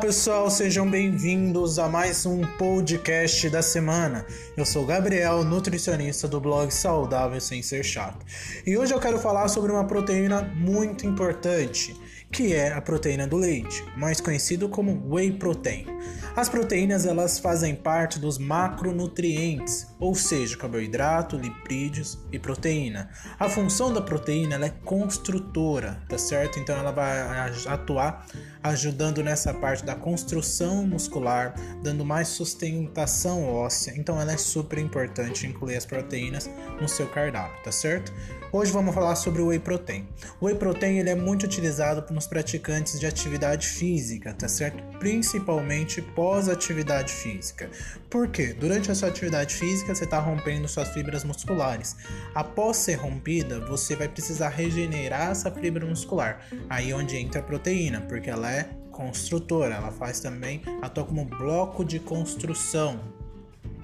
pessoal, sejam bem-vindos a mais um podcast da semana. Eu sou Gabriel, nutricionista do blog Saudável Sem Ser Chato. E hoje eu quero falar sobre uma proteína muito importante, que é a proteína do leite, mais conhecido como whey protein. As proteínas elas fazem parte dos macronutrientes, ou seja, carboidrato, lipídios e proteína. A função da proteína é construtora, tá certo? Então ela vai atuar ajudando nessa parte da construção muscular, dando mais sustentação óssea. Então ela é super importante incluir as proteínas no seu cardápio, tá certo? Hoje vamos falar sobre o whey protein. O whey protein ele é muito utilizado nos praticantes de atividade física, tá certo? Principalmente pós-atividade física. Por quê? Durante a sua atividade física você está rompendo suas fibras musculares. Após ser rompida, você vai precisar regenerar essa fibra muscular. Aí é onde entra a proteína, porque ela é construtora, ela faz também, atua como bloco de construção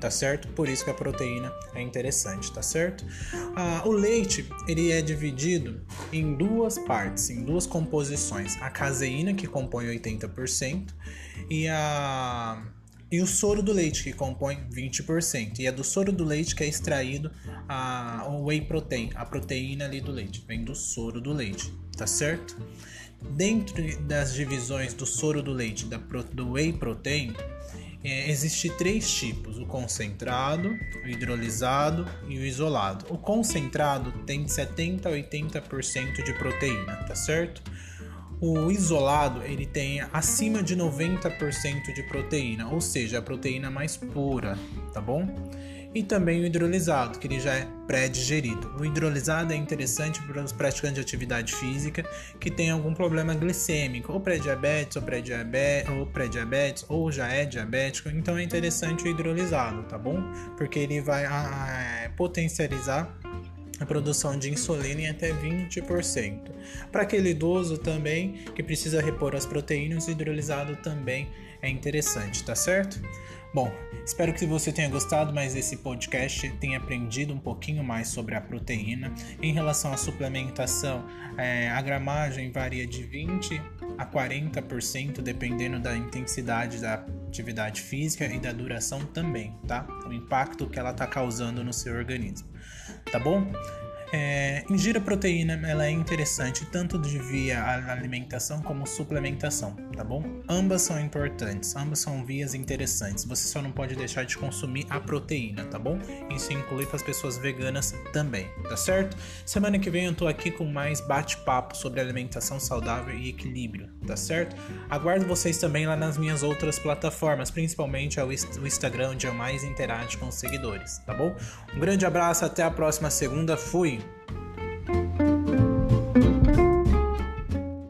tá certo? Por isso que a proteína é interessante, tá certo? Ah, o leite ele é dividido em duas partes, em duas composições: a caseína que compõe 80% e a e o soro do leite que compõe 20%. E é do soro do leite que é extraído a, whey protein, a proteína ali do leite, vem do soro do leite, tá certo? Dentro das divisões do soro do leite da, do whey protein, é, existe três tipos: o concentrado, o hidrolisado e o isolado. O concentrado tem 70 a 80% de proteína, tá certo? O isolado ele tem acima de 90% de proteína, ou seja, a proteína mais pura, tá bom? e também o hidrolisado, que ele já é pré-digerido. O hidrolisado é interessante para os praticantes de atividade física que têm algum problema glicêmico, ou pré-diabetes, ou pré-diabetes, ou pré-diabetes, ou já é diabético, então é interessante o hidrolisado, tá bom? Porque ele vai ah, a, é, potencializar a produção de insulina em até 20%. Para aquele idoso também que precisa repor as proteínas, o hidrolisado também é interessante, tá certo? Bom, espero que você tenha gostado mais desse podcast, tenha aprendido um pouquinho mais sobre a proteína. Em relação à suplementação, é, a gramagem varia de 20 a 40%, dependendo da intensidade da atividade física e da duração também, tá? O impacto que ela está causando no seu organismo, tá bom? É, proteína, ela é interessante tanto de via alimentação como suplementação, tá bom? Ambas são importantes, ambas são vias interessantes. Você só não pode deixar de consumir a proteína, tá bom? Isso inclui para as pessoas veganas também, tá certo? Semana que vem eu tô aqui com mais bate-papo sobre alimentação saudável e equilíbrio, tá certo? Aguardo vocês também lá nas minhas outras plataformas, principalmente o Instagram, onde eu mais interajo com os seguidores, tá bom? Um grande abraço, até a próxima segunda, fui!